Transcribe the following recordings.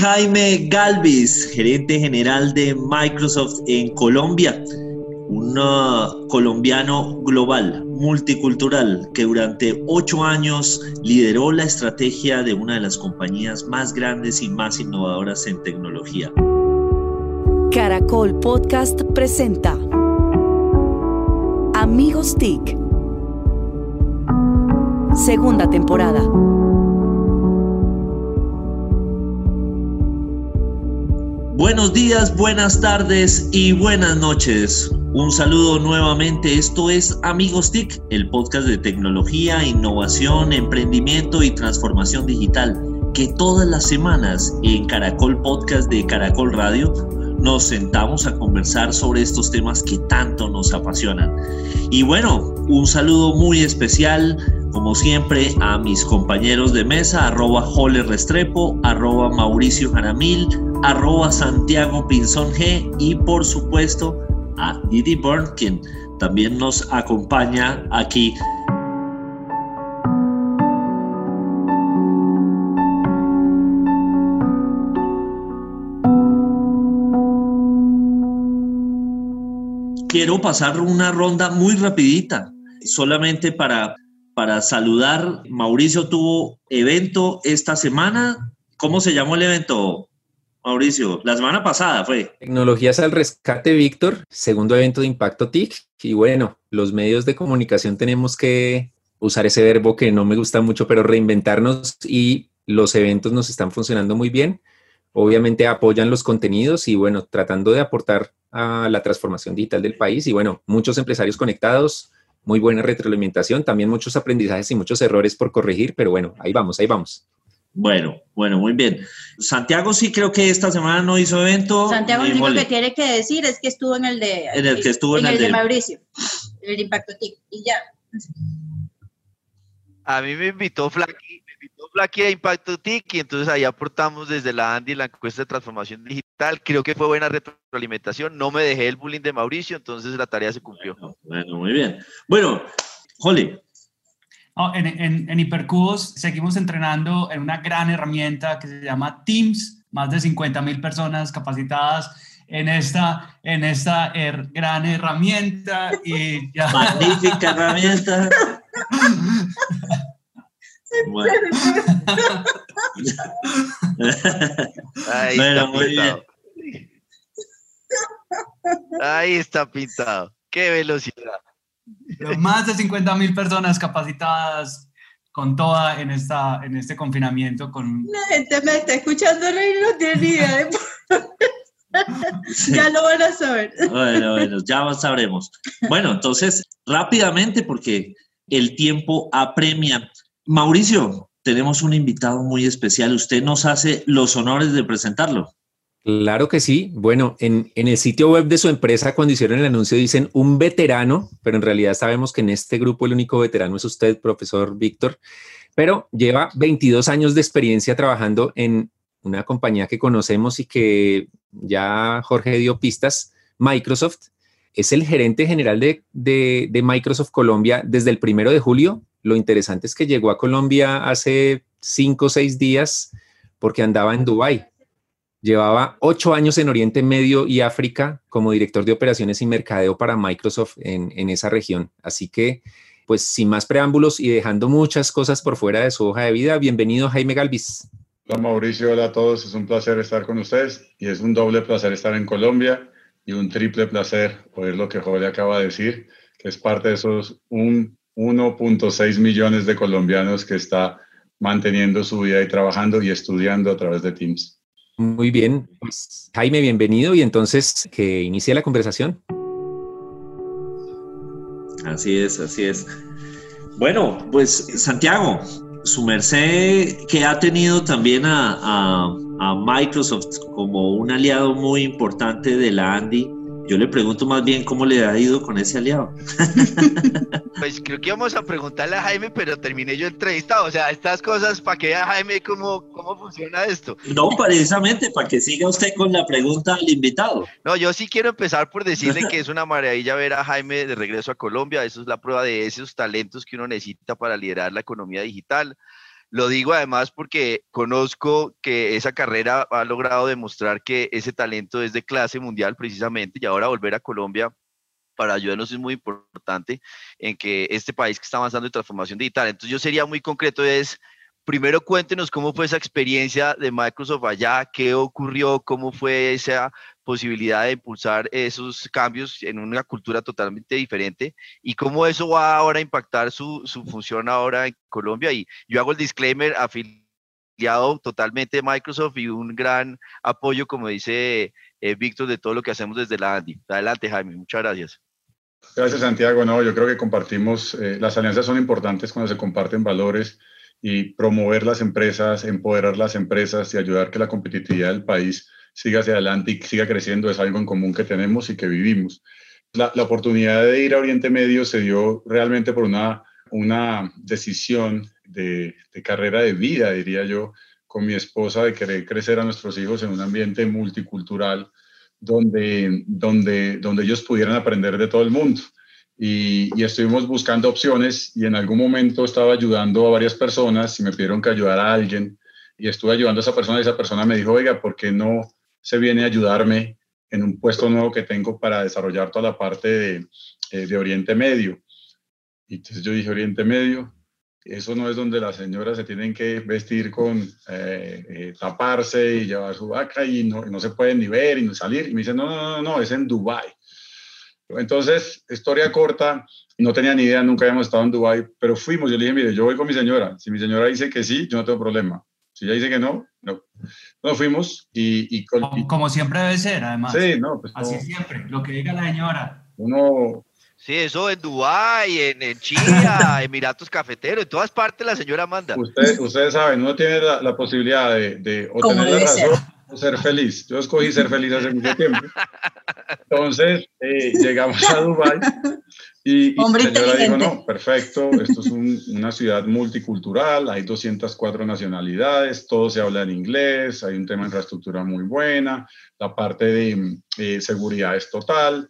Jaime Galvis, gerente general de Microsoft en Colombia, un colombiano global, multicultural, que durante ocho años lideró la estrategia de una de las compañías más grandes y más innovadoras en tecnología. Caracol Podcast presenta Amigos TIC. Segunda temporada. Buenos días, buenas tardes y buenas noches. Un saludo nuevamente. Esto es Amigos TIC, el podcast de tecnología, innovación, emprendimiento y transformación digital, que todas las semanas en Caracol Podcast de Caracol Radio nos sentamos a conversar sobre estos temas que tanto nos apasionan. Y bueno, un saludo muy especial, como siempre, a mis compañeros de mesa, arroba Jole Restrepo, arroba Mauricio Jaramil, arroba Santiago Pinzón G y por supuesto a Didi Byrne, quien también nos acompaña aquí quiero pasar una ronda muy rapidita, solamente para, para saludar. Mauricio tuvo evento esta semana. ¿Cómo se llamó el evento, Mauricio? La semana pasada fue. Tecnologías al rescate, Víctor, segundo evento de Impacto TIC. Y bueno, los medios de comunicación tenemos que usar ese verbo que no me gusta mucho, pero reinventarnos y los eventos nos están funcionando muy bien. Obviamente apoyan los contenidos y bueno, tratando de aportar a la transformación digital del país y bueno, muchos empresarios conectados, muy buena retroalimentación, también muchos aprendizajes y muchos errores por corregir, pero bueno, ahí vamos, ahí vamos. Bueno, bueno, muy bien. Santiago sí creo que esta semana no hizo evento. Santiago lo único que tiene que decir es que estuvo en el de, en el que estuvo en, el, de, Mauricio, en el Impacto TIC, y ya. A mí me invitó Flaky aquí a Impacto TIC y entonces ahí aportamos desde la Andy la encuesta de transformación digital. Creo que fue buena retroalimentación. No me dejé el bullying de Mauricio, entonces la tarea se cumplió. Bueno, muy bien. Bueno, Holly. En, en, en Hipercubos seguimos entrenando en una gran herramienta que se llama Teams, más de 50 mil personas capacitadas en esta, en esta gran herramienta. Y Magnífica herramienta. Ahí está pintado. Ahí está pintado. Qué velocidad. Más de 50 mil personas capacitadas con toda en, esta, en este confinamiento. Con... La gente me está escuchando y no tiene idea. Ya lo van a saber. Bueno, bueno, ya sabremos. Bueno, entonces, rápidamente, porque el tiempo apremia. Mauricio, tenemos un invitado muy especial. Usted nos hace los honores de presentarlo. Claro que sí. Bueno, en, el sitio web de su empresa, cuando hicieron el anuncio, dicen un veterano, pero en realidad sabemos que en este grupo el único veterano es usted, profesor Víctor, pero lleva 22 años de experiencia trabajando en una compañía que conocemos y que ya Jorge dio pistas, Microsoft. Es el gerente general de, de Microsoft Colombia desde el primero de julio lo interesante es que llegó a Colombia hace cinco o seis días porque andaba en Dubái. Llevaba ocho años en Oriente Medio y África como director de operaciones y mercadeo para Microsoft en, en esa región. Así que, pues sin más preámbulos y dejando muchas cosas por fuera de su hoja de vida, bienvenido Jaime Galvis. Hola Mauricio, hola a todos. Es un placer estar con ustedes y es un doble placer estar en Colombia y un triple placer oír lo que Jorge acaba de decir, que es parte de esos un 1.6 millones de colombianos que está manteniendo su vida y trabajando y estudiando a través de Teams. Muy bien, pues, Jaime, bienvenido y entonces que inicie la conversación. Así es, así es. Bueno, pues Santiago, su merced que ha tenido también a, a Microsoft como un aliado muy importante de la Andy, yo le pregunto más bien cómo le ha ido con ese aliado. Pues creo que íbamos a preguntarle a Jaime, pero terminé yo entrevistado. O sea, estas cosas, ¿para que vea Jaime cómo, cómo funciona esto? No, precisamente para que siga usted con la pregunta al invitado. No, yo sí quiero empezar por decirle que es una maravilla ver a Jaime de regreso a Colombia. Eso es la prueba de esos talentos que uno necesita para liderar la economía digital. Lo digo además porque conozco que esa carrera ha logrado demostrar que ese talento es de clase mundial precisamente y ahora volver a Colombia para ayudarnos es muy importante en que este país que está avanzando en transformación digital. Entonces yo sería muy concreto, es primero cuéntenos cómo fue esa experiencia de Microsoft allá, qué ocurrió, cómo fue esa posibilidad de impulsar esos cambios en una cultura totalmente diferente y cómo eso va ahora a impactar su, su función ahora en Colombia. Y yo hago el disclaimer afiliado totalmente de Microsoft y un gran apoyo, como dice eh, Víctor, de todo lo que hacemos desde la Andy. Adelante, Jaime, muchas gracias. Gracias, Santiago. No, yo creo que compartimos, eh, las alianzas son importantes cuando se comparten valores y promover las empresas, empoderar las empresas y ayudar que la competitividad del país siga hacia adelante y siga creciendo es algo en común que tenemos y que vivimos. La, la oportunidad de ir a Oriente Medio se dio realmente por una, una decisión de, de carrera de vida, diría yo, con mi esposa, de querer crecer a nuestros hijos en un ambiente multicultural donde, donde, donde ellos pudieran aprender de todo el mundo y, estuvimos buscando opciones y en algún momento estaba ayudando a varias personas y me pidieron que ayudara a alguien y estuve ayudando a esa persona y esa persona me dijo, oiga, ¿por qué no se viene a ayudarme en un puesto nuevo que tengo para desarrollar toda la parte de, eh, de Oriente Medio? Y entonces yo dije, Oriente Medio, eso no es donde las señoras se tienen que vestir con eh, eh, taparse y llevar su vaca y no, no, se pueden ni ver y no salir. Y me dicen, no, no, no, no, es en Dubái. Entonces, historia corta, no tenía ni idea, nunca habíamos estado en Dubái, pero fuimos. Yo le dije, mire, yo voy con mi señora. Si mi señora dice que sí, yo no tengo problema. Si ella dice que no, no. Nos fuimos y... como, siempre debe ser, además. Sí, no. Pues Así siempre, lo que diga la señora. Uno... Sí, eso en Dubái, en, en China, Emiratos Cafeteros, en todas partes la señora manda. Usted, ustedes saben, uno tiene la, posibilidad de, de obtener la razón ser feliz. Yo escogí ser feliz hace mucho tiempo. Entonces, eh, llegamos a Dubái y, y la señora dijo, no, perfecto, esto es una ciudad multicultural, hay 204 nacionalidades, todo se habla en inglés, hay un tema de infraestructura muy buena, la parte de eh, seguridad es total,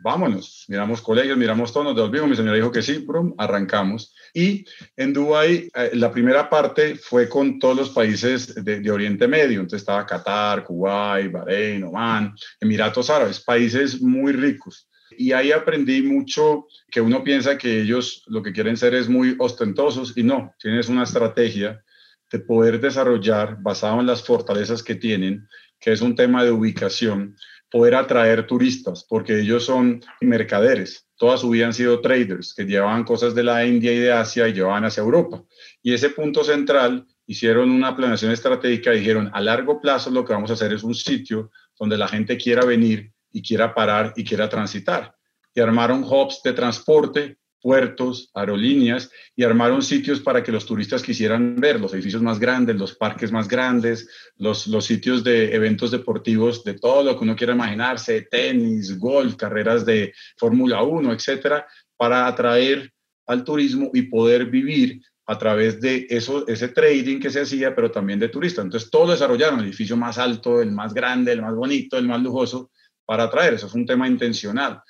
vámonos, miramos colegios, miramos todo, nos devolvimos, mi señora dijo que sí, brum, arrancamos. Y en Dubái, eh, la primera parte fue con todos los países de, Oriente Medio, entonces estaba Qatar, Kuwait, Bahrein, Oman, Emiratos Árabes, países muy ricos. Y ahí aprendí mucho que uno piensa que ellos lo que quieren ser es muy ostentosos y no, tienes una estrategia de poder desarrollar basado en las fortalezas que tienen, que es un tema de ubicación, poder atraer turistas, porque ellos son mercaderes. Toda su sido traders que llevaban cosas de la India y de Asia y llevaban hacia Europa. Y ese punto central hicieron una planeación estratégica y dijeron, a largo plazo lo que vamos a hacer es un sitio donde la gente quiera venir y quiera parar y quiera transitar. Y armaron hubs de transporte puertos, aerolíneas y armaron sitios para que los turistas quisieran ver los edificios más grandes, los parques más grandes, los, los sitios de eventos deportivos de todo lo que uno quiera imaginarse, tenis, golf, carreras de Fórmula 1, etcétera, para atraer al turismo y poder vivir a través de eso, ese trading que se hacía, pero también de turistas. Entonces, todo desarrollaron, el edificio más alto, el más grande, el más bonito, el más lujoso, para atraer. Eso fue un tema intencional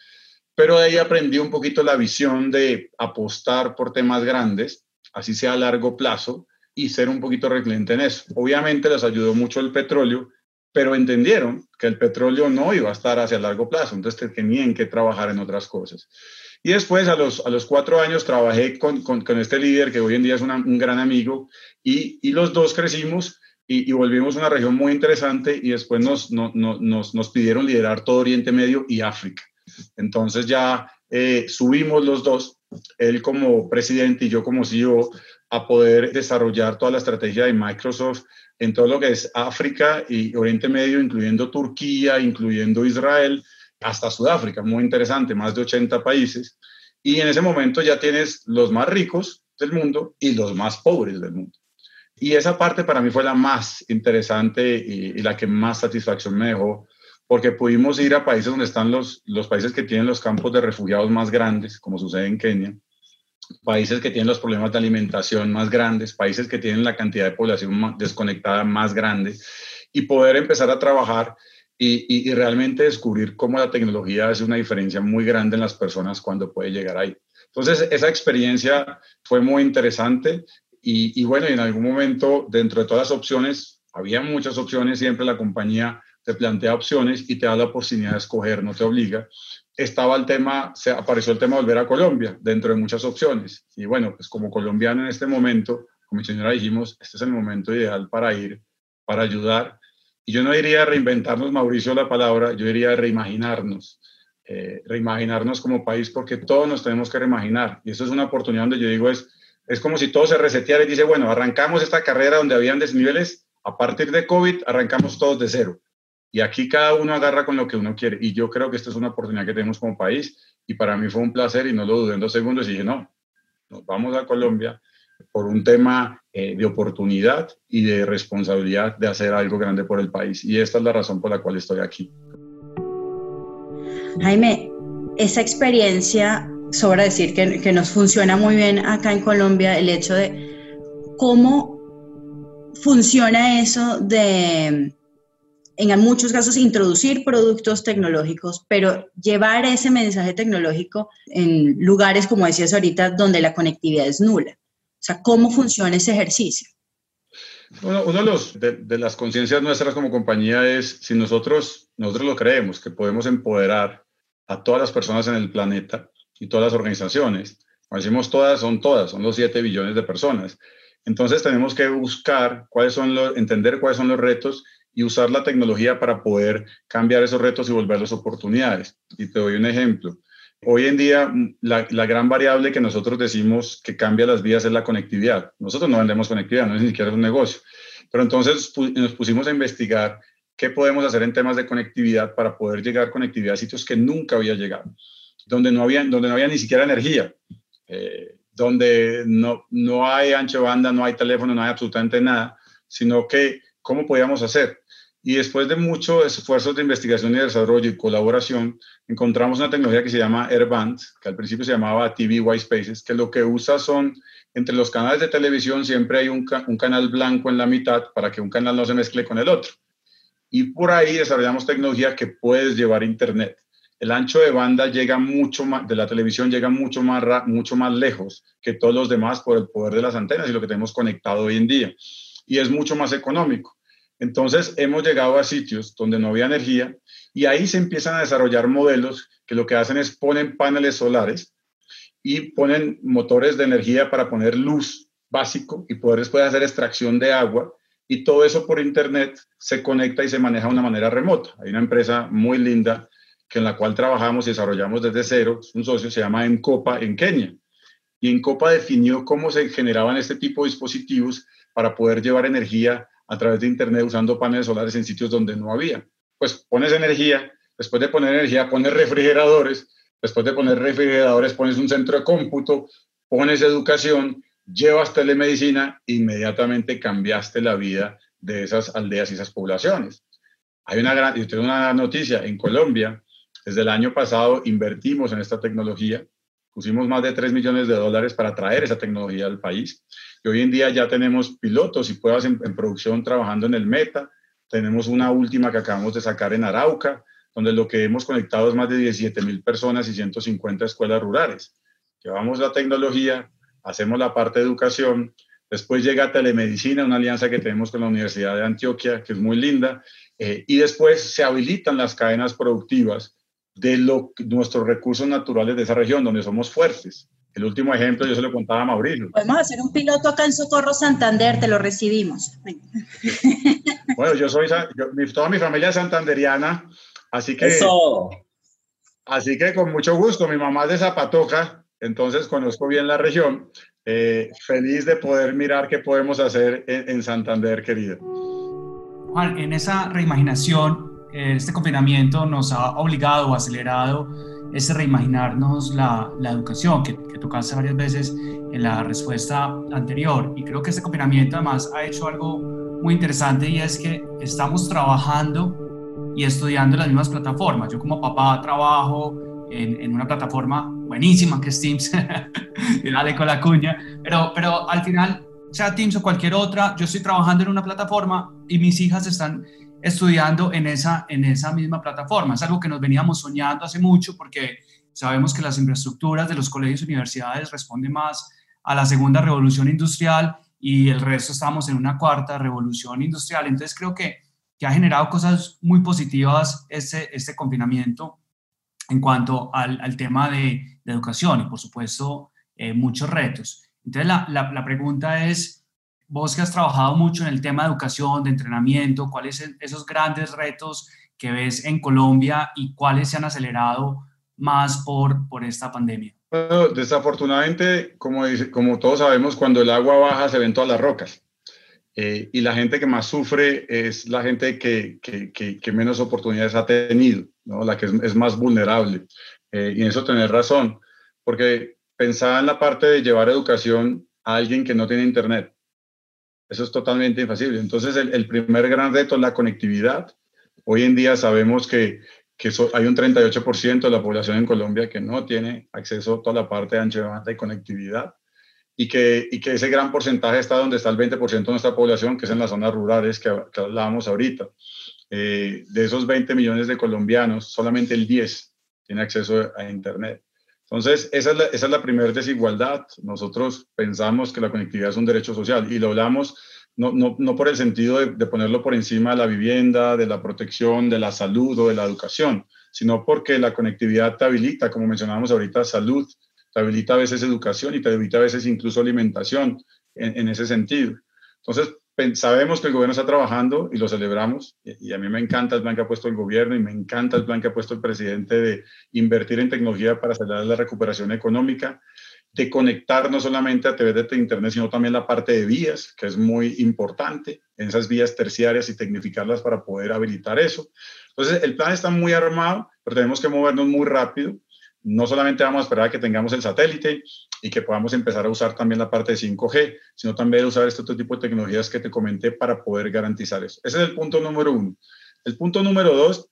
pero ahí aprendí un poquito la visión de apostar por temas grandes, así sea a largo plazo, y ser un poquito reclente en eso. Obviamente les ayudó mucho el petróleo, pero entendieron que el petróleo no iba a estar hacia largo plazo, entonces tenían que trabajar en otras cosas. Y después, a los, a los cuatro años, trabajé con, con, este líder que hoy en día es un gran amigo, y, y, los dos crecimos y, y, volvimos a una región muy interesante, y después nos, no, nos, nos pidieron liderar todo Oriente Medio y África. Entonces ya eh, subimos los dos, él como presidente y yo como CEO, a poder desarrollar toda la estrategia de Microsoft en todo lo que es África y Oriente Medio, incluyendo Turquía, incluyendo Israel, hasta Sudáfrica, muy interesante, más de 80 países. Y en ese momento ya tienes los más ricos del mundo y los más pobres del mundo. Y esa parte para mí fue la más interesante y, y la que más satisfacción me dejó porque pudimos ir a países donde están los, los países que tienen los campos de refugiados más grandes, como sucede en Kenia, países que tienen los problemas de alimentación más grandes, países que tienen la cantidad de población desconectada más grande, y poder empezar a trabajar y, y, realmente descubrir cómo la tecnología hace una diferencia muy grande en las personas cuando puede llegar ahí. Entonces, esa experiencia fue muy interesante y, bueno, en algún momento, dentro de todas las opciones, había muchas opciones, siempre la compañía te plantea opciones y te da la oportunidad de escoger, no te obliga. Estaba el tema, se apareció el tema de volver a Colombia, dentro de muchas opciones. Y bueno, pues como colombiano en este momento, como señora dijimos, este es el momento ideal para ir, para ayudar. Y yo no diría reinventarnos, Mauricio, la palabra, yo diría reimaginarnos. Eh, reimaginarnos como país, porque todos nos tenemos que reimaginar. Y eso es una oportunidad donde yo digo, es, es como si todo se reseteara y dice, bueno, arrancamos esta carrera donde habían desniveles, a partir de COVID arrancamos todos de cero. Y aquí cada uno agarra con lo que uno quiere. Y yo creo que esta es una oportunidad que tenemos como país. Y para mí fue un placer y no lo dudé en dos segundos. Y dije, no, nos vamos a Colombia por un tema eh, de oportunidad y de responsabilidad de hacer algo grande por el país. Y esta es la razón por la cual estoy aquí. Jaime, esa experiencia, sobra decir que, que nos funciona muy bien acá en Colombia, el hecho de cómo funciona eso de, en muchos casos, introducir productos tecnológicos, pero llevar ese mensaje tecnológico en lugares, como decías ahorita, donde la conectividad es nula. O sea, ¿cómo funciona ese ejercicio? Bueno, uno de, los, de, las conciencias nuestras como compañía es si nosotros, nosotros lo creemos, que podemos empoderar a todas las personas en el planeta y todas las organizaciones. Cuando decimos todas, son todas, son los 7 billones de personas. Entonces tenemos que buscar cuáles son los, entender cuáles son los retos y usar la tecnología para poder cambiar esos retos y volverlos oportunidades. Y te doy un ejemplo. Hoy en día, mm, la, gran variable que nosotros decimos que cambia las vidas es la conectividad. Nosotros no vendemos conectividad, no es ni siquiera un negocio. Pero entonces nos pusimos a investigar qué podemos hacer en temas de conectividad para poder llegar conectividad a sitios que nunca había llegado, donde no había, donde no había ni siquiera energía, eh, donde no, no hay ancho banda, no hay teléfono, no hay absolutamente nada, sino que cómo podíamos hacer. Y después de muchos esfuerzos de investigación y desarrollo y colaboración, encontramos una tecnología que se llama Airband, que al principio se llamaba TV White Spaces, que lo que usa son, entre los canales de televisión siempre hay un, un, canal blanco en la mitad para que un canal no se mezcle con el otro. Y por ahí desarrollamos tecnología que puedes llevar a Internet. El ancho de banda llega mucho más, de la televisión llega mucho más, mucho más lejos que todos los demás por el poder de las antenas y lo que tenemos conectado hoy en día. Y es mucho más económico. Entonces hemos llegado a sitios donde no había energía y ahí se empiezan a desarrollar modelos que lo que hacen es ponen paneles solares y ponen motores de energía para poner luz básico y poder hacer extracción de agua y todo eso por internet se conecta y se maneja de una manera remota. Hay una empresa muy linda que en la cual trabajamos y desarrollamos desde cero, un socio se llama Encopa en Kenia. Y Encopa definió cómo se generaban este tipo de dispositivos para poder llevar energía a través de Internet usando paneles solares en sitios donde no había. Pues pones energía, después de poner energía pones refrigeradores, después de poner refrigeradores pones un centro de cómputo, pones educación, llevas telemedicina, inmediatamente cambiaste la vida de esas aldeas y esas poblaciones. Hay una gran, y tengo una noticia, en Colombia, desde el año pasado invertimos en esta tecnología, pusimos más de 3 millones de dólares para traer esa tecnología al país y hoy en día ya tenemos pilotos y pruebas en, producción trabajando en el Meta. Tenemos una última que acabamos de sacar en Arauca, donde lo que hemos conectado es más de 17 mil personas y 150 escuelas rurales. Llevamos la tecnología, hacemos la parte de educación, después llega telemedicina, una alianza que tenemos con la Universidad de Antioquia, que es muy linda, eh, y después se habilitan las cadenas productivas de lo, nuestros recursos naturales de esa región, donde somos fuertes. El último ejemplo, yo se lo contaba a Mauricio. Podemos hacer un piloto acá en Socorro Santander, te lo recibimos. Bueno, yo soy, toda mi familia es santanderiana, así que... Así que con mucho gusto, mi mamá es de Zapatoca, entonces conozco bien la región. Eh, feliz de poder mirar qué podemos hacer en, en Santander, querido. Juan, en esa reimaginación, este confinamiento nos ha obligado o acelerado es reimaginarnos la, la educación, que, que tocaste varias veces en la respuesta anterior. Y creo que este confinamiento además ha hecho algo muy interesante y es que estamos trabajando y estudiando las mismas plataformas. Yo como papá trabajo en, en una plataforma buenísima que es Teams, dale con la cuña, pero, pero al final, sea Teams o cualquier otra, yo estoy trabajando en una plataforma y mis hijas están estudiando en esa, en esa misma plataforma. Es algo que nos veníamos soñando hace mucho porque sabemos que las infraestructuras de los colegios y universidades responden más a la segunda revolución industrial y el resto estamos en una cuarta revolución industrial. Entonces creo que, que ha generado cosas muy positivas este, este confinamiento en cuanto al, tema de, de, educación y por supuesto eh, muchos retos. Entonces la, la, pregunta es, vos que has trabajado mucho en el tema de educación, de entrenamiento, ¿cuáles son esos grandes retos que ves en Colombia y cuáles se han acelerado más por, por esta pandemia? Desafortunadamente, como, como todos sabemos, cuando el agua baja se ven todas las rocas. Eh, y la gente que más sufre es la gente que, que, que, menos oportunidades ha tenido, ¿no? la que es, más vulnerable. Eh, y en eso tenés razón, porque pensaba en la parte de llevar educación a alguien que no tiene internet. Eso es totalmente infasible. Entonces, el, primer gran reto es la conectividad. Hoy en día sabemos que que hay un 38% de la población en Colombia que no tiene acceso a toda la parte de ancho de banda y conectividad, y que, y que ese gran porcentaje está donde está el 20% de nuestra población, que es en las zonas rurales que, que hablábamos ahorita. Eh, de esos 20 millones de colombianos, solamente el 10 tiene acceso a Internet. Entonces, esa es la, primera desigualdad. Nosotros pensamos que la conectividad es un derecho social y lo hablamos no, no, no por el sentido de, de, ponerlo por encima de la vivienda, de la protección, de la salud o de la educación, sino porque la conectividad te habilita, como mencionábamos ahorita, salud, te habilita a veces educación y te habilita a veces incluso alimentación en, en ese sentido. Entonces, sabemos que el gobierno está trabajando y lo celebramos, y a mí me encanta el plan que ha puesto el gobierno y me encanta el plan que ha puesto el presidente de invertir en tecnología para acelerar la recuperación económica de conectar no solamente a través de Internet, sino también la parte de vías, que es muy importante, en esas vías terciarias y tecnificarlas para poder habilitar eso. Entonces, el plan está muy armado, pero tenemos que movernos muy rápido. No solamente vamos a esperar a que tengamos el satélite y que podamos empezar a usar también la parte de 5G, sino también usar este otro tipo de tecnologías que te comenté para poder garantizar eso. Ese es el punto número uno. El punto número dos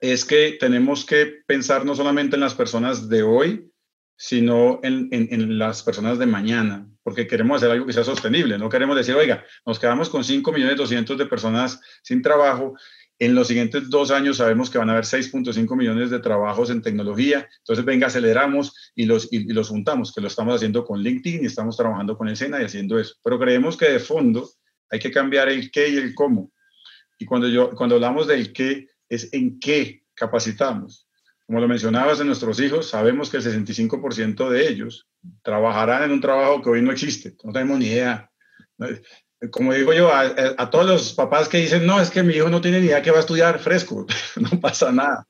es que tenemos que pensar no solamente en las personas de hoy, sino en, las personas de mañana, porque queremos hacer algo que sea sostenible. No queremos decir, oiga, nos quedamos con 5 millones 200 de personas sin trabajo. En los siguientes dos años sabemos que van a haber 6.5 millones de trabajos en tecnología. Entonces, venga, aceleramos y los, y, los juntamos, que lo estamos haciendo con LinkedIn y estamos trabajando con el SENA y haciendo eso. Pero creemos que de fondo hay que cambiar el qué y el cómo. Y cuando, yo, cuando hablamos del qué, es en qué capacitamos como lo mencionabas en nuestros hijos, sabemos que el 65% de ellos trabajarán en un trabajo que hoy no existe. No tenemos ni idea. Como digo yo, a, todos los papás que dicen, no, es que mi hijo no tiene ni idea que va a estudiar fresco, no pasa nada,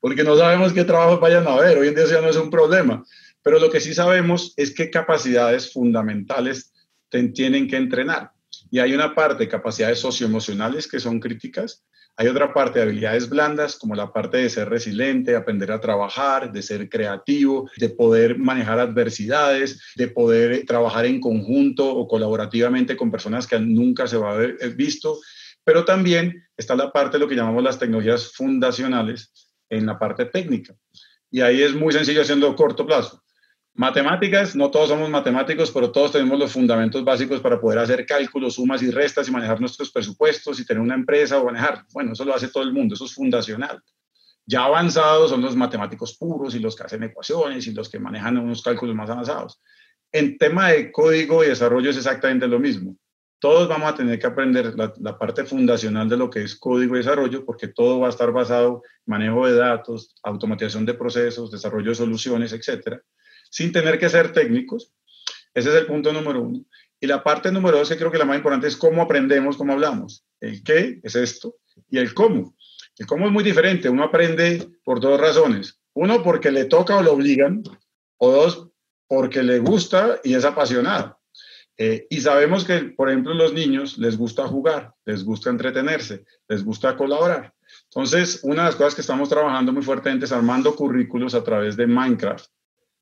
porque no sabemos qué trabajo vayan a ver. Hoy en día eso ya no es un problema. Pero lo que sí sabemos es qué capacidades fundamentales te tienen que entrenar. Y hay una parte, capacidades socioemocionales, que son críticas, hay otra parte de habilidades blandas, como la parte de ser resiliente, aprender a trabajar, de ser creativo, de poder manejar adversidades, de poder trabajar en conjunto o colaborativamente con personas que nunca se va a haber visto. Pero también está la parte de lo que llamamos las tecnologías fundacionales en la parte técnica. Y ahí es muy sencillo haciendo corto plazo. Matemáticas, no todos somos matemáticos, pero todos tenemos los fundamentos básicos para poder hacer cálculos, sumas y restas y manejar nuestros presupuestos y tener una empresa o manejar. Bueno, eso lo hace todo el mundo, eso es fundacional. Ya avanzados son los matemáticos puros y los que hacen ecuaciones y los que manejan unos cálculos más avanzados. En tema de código y desarrollo es exactamente lo mismo. Todos vamos a tener que aprender la, la parte fundacional de lo que es código y desarrollo porque todo va a estar basado en manejo de datos, automatización de procesos, desarrollo de soluciones, etcétera sin tener que ser técnicos. Ese es el punto número uno. Y la parte número dos, que creo que la más importante es cómo aprendemos, cómo hablamos. El qué es esto y el cómo. El cómo es muy diferente. Uno aprende por dos razones. Uno, porque le toca o le obligan. O dos, porque le gusta y es apasionado. Eh, y sabemos que, por ejemplo, los niños les gusta jugar, les gusta entretenerse, les gusta colaborar. Entonces, una de las cosas que estamos trabajando muy fuertemente es armando currículos a través de Minecraft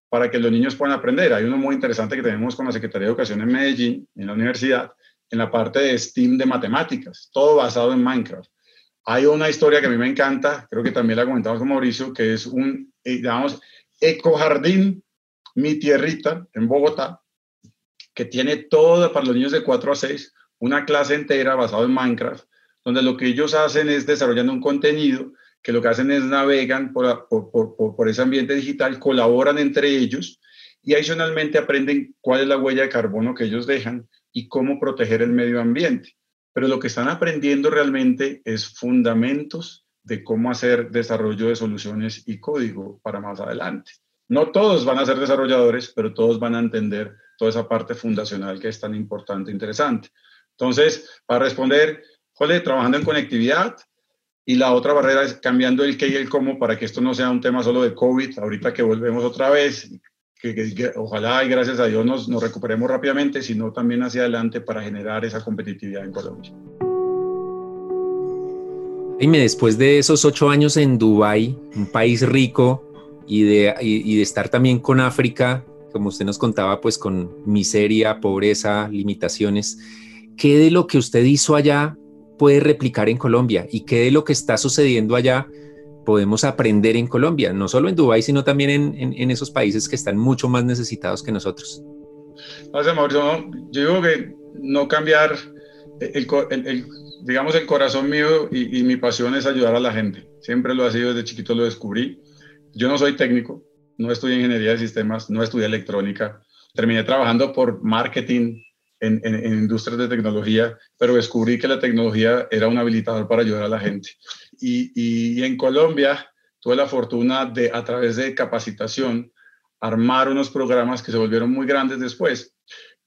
para que los niños puedan aprender. Hay uno muy interesante que tenemos con la Secretaría de Educación en Medellín, en la universidad, en la parte de STEAM de matemáticas, todo basado en Minecraft. Hay una historia que a mí me encanta, creo que también la comentamos con Mauricio, que es un, eh, digamos, ecojardín, mi tierrita, en Bogotá, que tiene todo para los niños de 4 a 6, una clase entera basada en Minecraft, donde lo que ellos hacen es desarrollando un contenido que lo que hacen es navegan por, por, por, por, ese ambiente digital, colaboran entre ellos y adicionalmente aprenden cuál es la huella de carbono que ellos dejan, y cómo proteger el medio ambiente. Pero lo que están aprendiendo realmente es fundamentos de cómo hacer desarrollo de soluciones y código para más adelante. No todos van a ser desarrolladores, pero todos van a entender toda esa parte fundacional que es tan importante e interesante. Entonces, para responder, Jole, trabajando en conectividad, y la otra barrera es cambiando el qué y el cómo para que esto no sea un tema solo de COVID, ahorita que volvemos otra vez, que, ojalá y gracias a Dios nos, nos recuperemos rápidamente, sino también hacia adelante para generar esa competitividad en Colombia. Dime, después de esos ocho años en Dubái, un país rico y de, y de estar también con África, como usted nos contaba, pues con miseria, pobreza, limitaciones, ¿qué de lo que usted hizo allá puede replicar en Colombia y qué de lo que está sucediendo allá podemos aprender en Colombia, no solo en Dubái, sino también en, esos países que están mucho más necesitados que nosotros. Gracias, Mauricio. Yo digo que no cambiar el, digamos, el corazón mío y, y, mi pasión es ayudar a la gente. Siempre lo ha sido, desde chiquito lo descubrí. Yo no soy técnico, no estudié ingeniería de sistemas, no estudié electrónica. Terminé trabajando por marketing en, industrias de tecnología, pero descubrí que la tecnología era un habilitador para ayudar a la gente. Y, en Colombia tuve la fortuna de, a través de capacitación, armar unos programas que se volvieron muy grandes después.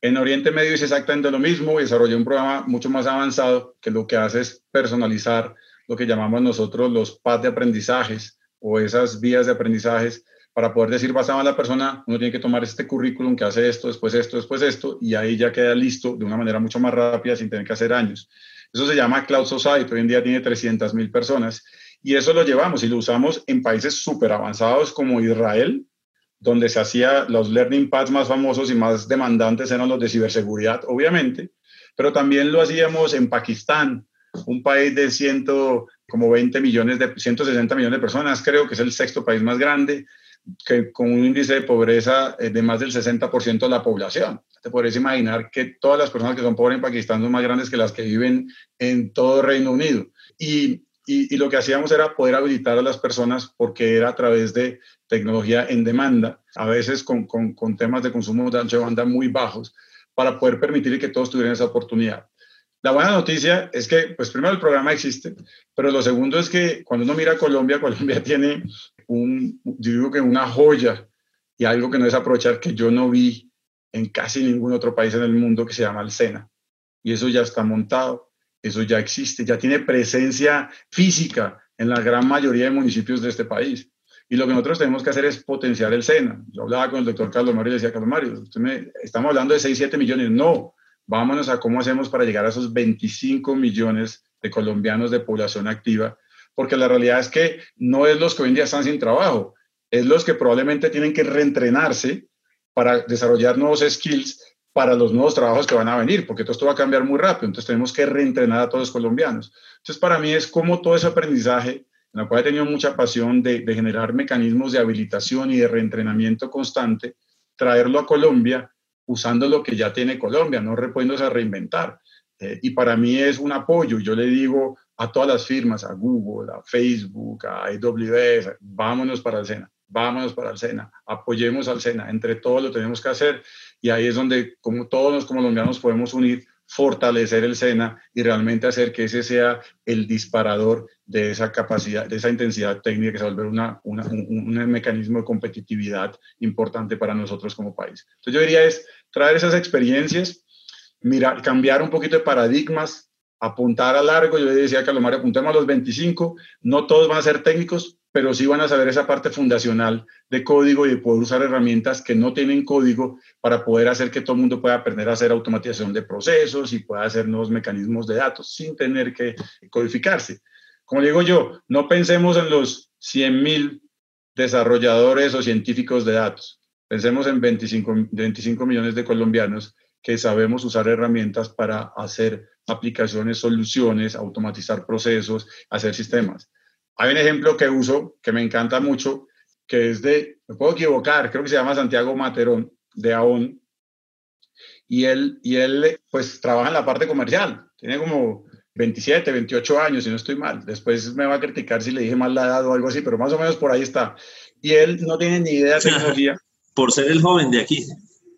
En Oriente Medio hice exactamente lo mismo y desarrollé un programa mucho más avanzado que lo que hace es personalizar lo que llamamos nosotros los paths de aprendizajes o esas vías de aprendizajes para poder decir basado en la persona, uno tiene que tomar este currículum que hace esto, después esto, después esto, y ahí ya queda listo de una manera mucho más rápida sin tener que hacer años. Eso se llama Cloud Society, hoy en día tiene 300 mil personas, y eso lo llevamos y lo usamos en países súper avanzados como Israel, donde se hacía los learning paths más famosos y más demandantes eran los de ciberseguridad, obviamente, pero también lo hacíamos en Pakistán, un país de ciento, como 20 millones de 160 millones de personas, creo que es el sexto país más grande que con un índice de pobreza eh, de más del 60% de la población. Te podrías imaginar que todas las personas que son pobres en Pakistán son más grandes que las que viven en todo Reino Unido. Y, y, lo que hacíamos era poder habilitar a las personas porque era a través de tecnología en demanda, a veces con, con, con temas de consumo de ancho de banda muy bajos, para poder permitir que todos tuvieran esa oportunidad. La buena noticia es que, pues primero el programa existe, pero lo segundo es que cuando uno mira a Colombia, Colombia tiene un, yo digo que una joya y algo que no es aprovechar que yo no vi en casi ningún otro país en el mundo que se llama el SENA. Y eso ya está montado, eso ya existe, ya tiene presencia física en la gran mayoría de municipios de este país. Y lo que nosotros tenemos que hacer es potenciar el SENA. Yo hablaba con el doctor Carlos Mario y decía, Carlos Mario, estamos hablando de 6, 7 millones. No, vámonos a cómo hacemos para llegar a esos 25 millones de colombianos de población activa, porque la realidad es que no es los que hoy en día están sin trabajo, es los que probablemente tienen que reentrenarse para desarrollar nuevos skills para los nuevos trabajos que van a venir, porque todo esto va a cambiar muy rápido, entonces tenemos que reentrenar a todos los colombianos. Entonces, para mí es como todo ese aprendizaje, en el cual he tenido mucha pasión de, de generar mecanismos de habilitación y de reentrenamiento constante, traerlo a Colombia usando lo que ya tiene Colombia, no reponiéndose a reinventar. Eh, y para mí es un apoyo. Yo le digo a todas las firmas, a Google, a Facebook, a AWS, vámonos para el SENA, vámonos para el SENA, apoyemos al SENA, entre todos lo tenemos que hacer y ahí es donde como todos los colombianos podemos unir, fortalecer el SENA y realmente hacer que ese sea el disparador de esa capacidad, de esa intensidad técnica que se vuelve una, una, un, un, mecanismo de competitividad importante para nosotros como país. Entonces yo diría es traer esas experiencias, mirar, cambiar un poquito de paradigmas, apuntar a largo. Yo decía a Carlos Mario, apuntemos a los 25, no todos van a ser técnicos, pero sí van a saber esa parte fundacional de código y de poder usar herramientas que no tienen código para poder hacer que todo el mundo pueda aprender a hacer automatización de procesos y pueda hacer nuevos mecanismos de datos sin tener que codificarse. Como digo yo, no pensemos en los 100.000 desarrolladores o científicos de datos. Pensemos en 25, 25 millones de colombianos que sabemos usar herramientas para hacer aplicaciones, soluciones, automatizar procesos, hacer sistemas. Hay un ejemplo que uso que me encanta mucho, que es de, me puedo equivocar, creo que se llama Santiago Materón, de AON, y él, y él pues trabaja en la parte comercial, tiene como 27, 28 años, si no estoy mal. Después me va a criticar si le dije mal la edad o algo así, pero más o menos por ahí está. Y él no tiene ni idea de tecnología. por ser el joven de aquí.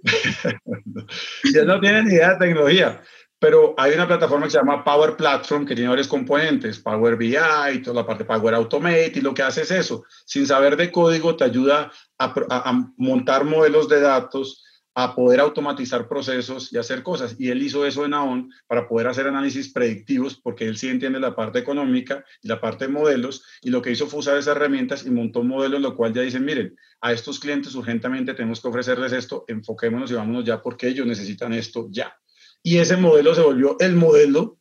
Ellos no tienen ni idea de tecnología. Pero hay una plataforma que se llama Power Platform que tiene varios componentes, Power BI, toda la parte Power Automate, y lo que hace es eso. Sin saber de código, te ayuda a, montar modelos de datos, a poder automatizar procesos y hacer cosas. Y él hizo eso en AON para poder hacer análisis predictivos, porque él sí entiende la parte económica y la parte de modelos, y lo que hizo fue usar esas herramientas y montó modelos, lo cual ya dicen, miren, a estos clientes urgentemente tenemos que ofrecerles esto, enfoquémonos y vámonos ya porque ellos necesitan esto ya. Y ese modelo se volvió el modelo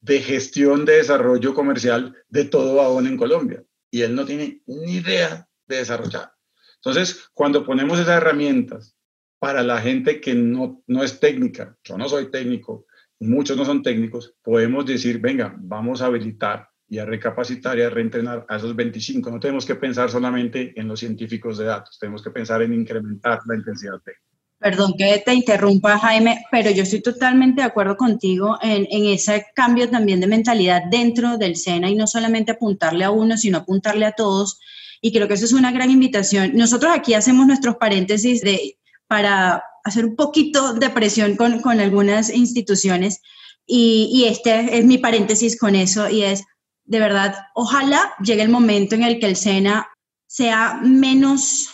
de gestión de desarrollo comercial de todo AON en Colombia. Y él no tiene ni idea de desarrollar. Entonces, cuando ponemos esas herramientas para la gente que no, no es técnica, yo no soy técnico, muchos no son técnicos, podemos decir, venga, vamos a habilitar y a recapacitar y a reentrenar a esos 25. No tenemos que pensar solamente en los científicos de datos, tenemos que pensar en incrementar la intensidad técnica. Perdón que te interrumpa, Jaime, pero yo estoy totalmente de acuerdo contigo en, en, ese cambio también de mentalidad dentro del SENA y no solamente apuntarle a uno, sino apuntarle a todos. Y creo que eso es una gran invitación. Nosotros aquí hacemos nuestros paréntesis de, para hacer un poquito de presión con, con algunas instituciones y, y este es mi paréntesis con eso y es, de verdad, ojalá llegue el momento en el que el SENA sea menos,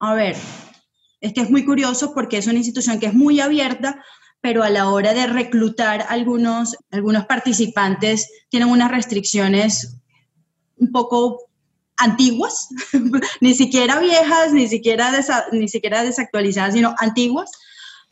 a ver, es que es muy curioso porque es una institución que es muy abierta, pero a la hora de reclutar algunos, algunos participantes tienen unas restricciones un poco antiguas, ni siquiera viejas, ni siquiera, ni siquiera desactualizadas, sino antiguas,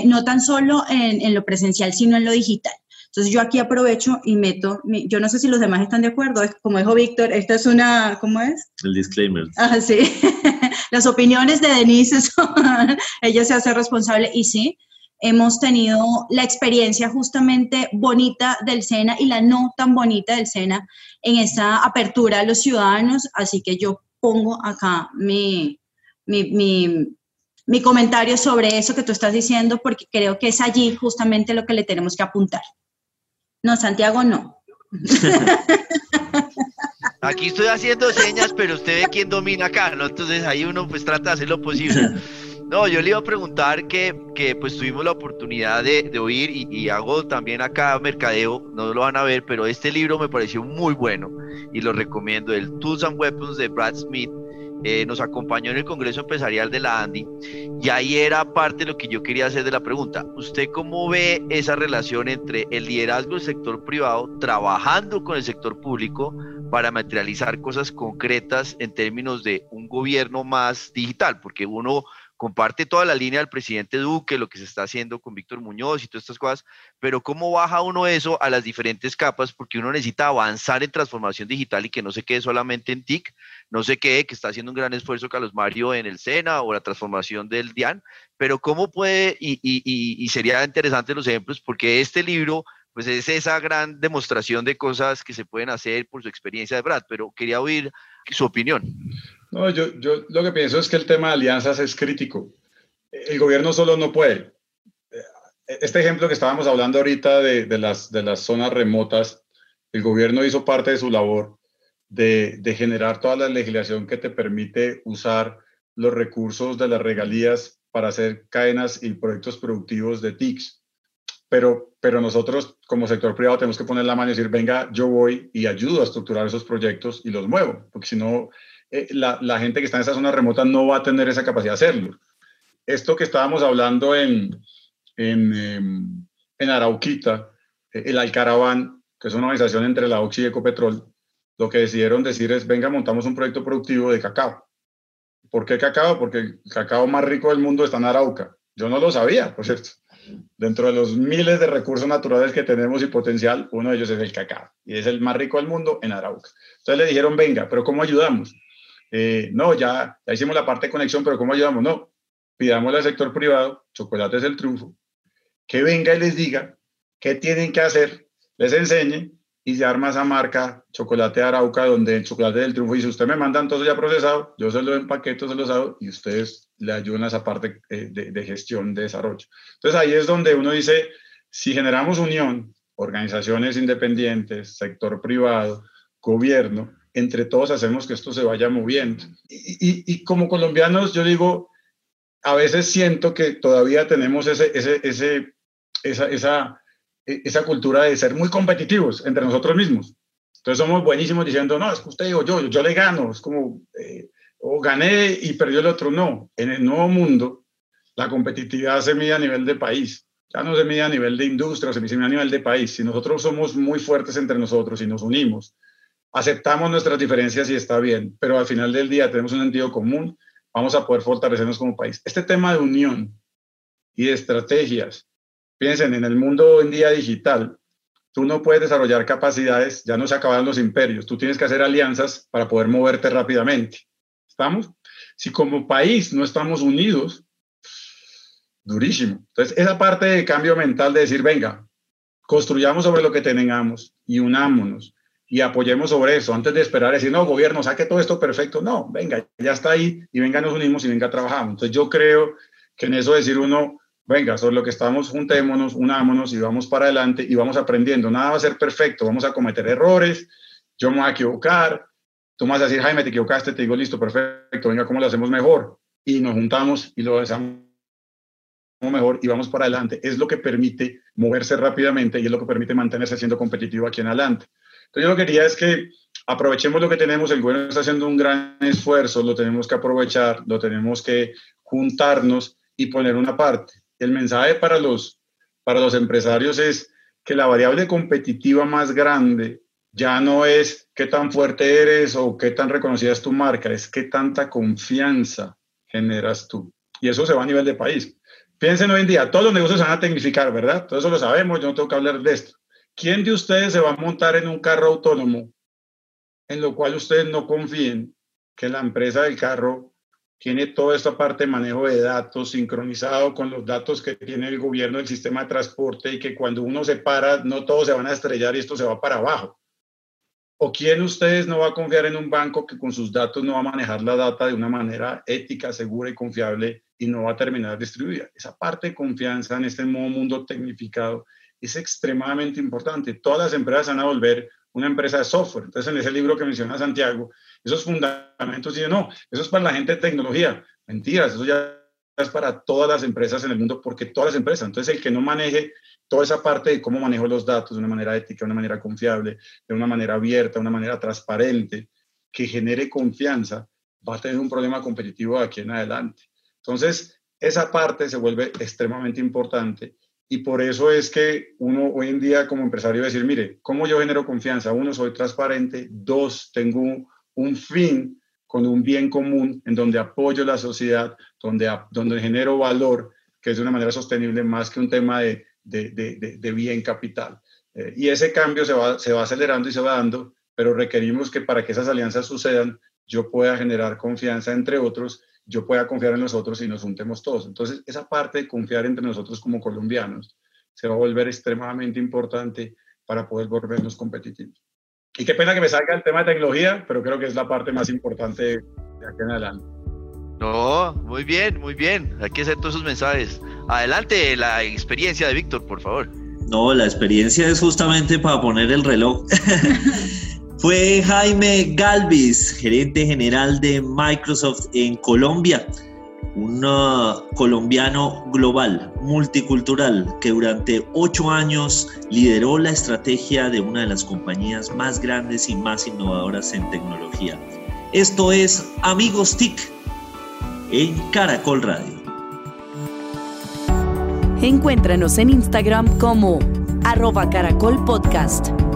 no tan solo en, en, lo presencial, sino en lo digital. Entonces yo aquí aprovecho y meto, yo no sé si los demás están de acuerdo, como dijo Víctor, esta es una, ¿cómo es? El disclaimer. Ah, sí. Las opiniones de Denise, son, ella se hace responsable y sí, hemos tenido la experiencia justamente bonita del SENA y la no tan bonita del SENA en esa apertura a los ciudadanos, así que yo pongo acá mi, mi, mi, mi comentario sobre eso que tú estás diciendo porque creo que es allí justamente lo que le tenemos que apuntar. No, Santiago no. Aquí estoy haciendo señas, pero usted ve quién domina acá, ¿no? Entonces ahí uno pues trata de hacer lo posible. No, yo le iba a preguntar que, que pues tuvimos la oportunidad de, de oír y, y, hago también acá mercadeo, no lo van a ver, pero este libro me pareció muy bueno y lo recomiendo, el Tools and Weapons de Brad Smith. Eh, nos acompañó en el Congreso Empresarial de la ANDI y ahí era parte de lo que yo quería hacer de la pregunta. ¿Usted cómo ve esa relación entre el liderazgo del sector privado trabajando con el sector público para materializar cosas concretas en términos de un gobierno más digital? Porque uno comparte toda la línea del presidente Duque, lo que se está haciendo con Víctor Muñoz y todas estas cosas, pero ¿cómo baja uno eso a las diferentes capas? Porque uno necesita avanzar en transformación digital y que no se quede solamente en TIC, no sé qué, que está haciendo un gran esfuerzo Carlos Mario en el SENA o la transformación del DIAN, pero ¿cómo puede, y, y, y sería interesante los ejemplos, porque este libro pues es esa gran demostración de cosas que se pueden hacer por su experiencia de Brad, pero quería oír su opinión. No, yo, yo lo que pienso es que el tema de alianzas es crítico. El gobierno solo no puede. Este ejemplo que estábamos hablando ahorita de, de las, de las zonas remotas, el gobierno hizo parte de su labor de, de, generar toda la legislación que te permite usar los recursos de las regalías para hacer cadenas y proyectos productivos de TICs. Pero, pero nosotros como sector privado tenemos que poner la mano y decir, venga, yo voy y ayudo a estructurar esos proyectos y los muevo, porque si no, eh, la, gente que está en esa zona remota no va a tener esa capacidad de hacerlo. Esto que estábamos hablando en, en, em, en Arauquita, eh, el Alcaraván, que es una organización entre la OXI y Ecopetrol, lo que decidieron decir es, venga, montamos un proyecto productivo de cacao. ¿Por qué cacao? Porque el cacao más rico del mundo está en Arauca. Yo no lo sabía, por cierto. Dentro de los miles de recursos naturales que tenemos y potencial, uno de ellos es el cacao. Y es el más rico del mundo en Arauca. Entonces le dijeron, venga, pero ¿cómo ayudamos? Eh, no, ya, ya hicimos la parte de conexión, pero ¿cómo ayudamos? No, pidámosle al sector privado, Chocolate es el triunfo, que venga y les diga qué tienen que hacer, les enseñe y se arma esa marca Chocolate Arauca, donde el chocolate del triunfo dice, usted me mandan todo ya procesado, yo se lo empaqueto, se los hago y ustedes le ayudan a esa parte eh, de, de gestión, de desarrollo. Entonces ahí es donde uno dice, si generamos unión, organizaciones independientes, sector privado, gobierno, entre todos hacemos que esto se vaya moviendo. Y, y, y, como colombianos, yo digo, a veces siento que todavía tenemos ese, ese, ese, esa, esa, e, esa cultura de ser muy competitivos entre nosotros mismos. Entonces somos buenísimos diciendo, no, es que usted digo yo, yo le gano, es como, eh, o gané y perdió el otro. No, en el nuevo mundo la competitividad se mide a nivel de país, ya no se mide a nivel de industria, se mide a nivel de país. Si nosotros somos muy fuertes entre nosotros y nos unimos, aceptamos nuestras diferencias y está bien, pero al final del día tenemos un sentido común, vamos a poder fortalecernos como país. Este tema de unión y de estrategias, piensen en el mundo en día digital, tú no puedes desarrollar capacidades, ya no se acaban los imperios, tú tienes que hacer alianzas para poder moverte rápidamente. ¿Estamos? Si como país no estamos unidos, durísimo. Entonces, esa parte de cambio mental de decir, venga, construyamos sobre lo que tengamos y unámonos y apoyemos sobre eso, antes de esperar decir, no, gobierno, saque todo esto perfecto. No, venga, ya está ahí y venga, nos unimos y venga, trabajamos. Entonces yo creo que en eso decir uno, venga, sobre lo que estamos, juntémonos, unámonos y vamos para adelante y vamos aprendiendo. Nada va a ser perfecto, vamos a cometer errores, yo me voy a equivocar, tú vas a decir, Jaime, te equivocaste, te digo, listo, perfecto, venga, ¿cómo lo hacemos mejor? Y nos juntamos y lo hacemos mejor y vamos para adelante. Es lo que permite moverse rápidamente y es lo que permite mantenerse siendo competitivo aquí en adelante. Entonces yo lo que quería es que aprovechemos lo que tenemos, el gobierno está haciendo un gran esfuerzo, lo tenemos que aprovechar, lo tenemos que juntarnos y poner una parte. El mensaje para los, para los empresarios es que la variable competitiva más grande ya no es qué tan fuerte eres o qué tan reconocida es tu marca, es qué tanta confianza generas tú. Y eso se va a nivel de país. Piensen hoy en día, todos los negocios se van a tecnificar, ¿verdad? Todo eso lo sabemos, yo no tengo que hablar de esto. ¿Quién de ustedes se va a montar en un carro autónomo en lo cual ustedes no confíen que la empresa del carro tiene toda esta parte de manejo de datos sincronizado con los datos que tiene el gobierno del sistema de transporte y que cuando uno se para, no todos se van a estrellar y esto se va para abajo? ¿O quién de ustedes no va a confiar en un banco que con sus datos no va a manejar la data de una manera ética, segura y confiable y no va a terminar distribuida? Esa parte de confianza en este nuevo mundo tecnificado es extremadamente importante. Todas las empresas van a volver una empresa de software. Entonces, en ese libro que menciona Santiago, esos fundamentos dicen, no, eso es para la gente de tecnología. Mentiras, eso ya es para todas las empresas en el mundo, porque todas las empresas. Entonces, el que no maneje toda esa parte de cómo manejo los datos de una manera ética, de una manera confiable, de una manera abierta, de una manera transparente, que genere confianza, va a tener un problema competitivo aquí en adelante. Entonces, esa parte se vuelve extremadamente importante y por eso es que uno hoy en día como empresario decir, mire, ¿cómo yo genero confianza? Uno, soy transparente. Dos, tengo un, fin con un bien común en donde apoyo la sociedad, donde, donde genero valor, que es de una manera sostenible más que un tema de, de, de, de bien capital. Eh, y ese cambio se va, se va acelerando y se va dando, pero requerimos que para que esas alianzas sucedan, yo pueda generar confianza entre otros yo pueda confiar en nosotros y nos juntemos todos. Entonces, esa parte de confiar entre nosotros como colombianos se va a volver extremadamente importante para poder volvernos competitivos. Y qué pena que me salga el tema de tecnología, pero creo que es la parte más importante de aquí en adelante. No, muy bien, muy bien. Hay que hacer todos esos mensajes. Adelante, la experiencia de Víctor, por favor. No, la experiencia es justamente para poner el reloj. fue Jaime Galvis, gerente general de Microsoft en Colombia, un uh, colombiano global, multicultural, que durante ocho años lideró la estrategia de una de las compañías más grandes y más innovadoras en tecnología. Esto es Amigos TIC en Caracol Radio. Encuéntranos en Instagram como arroba Caracol Podcast.